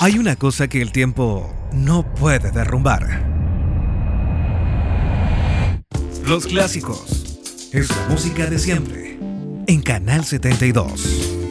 Hay una cosa que el tiempo no puede derrumbar. Los clásicos. Es la música de siempre. En Canal 72.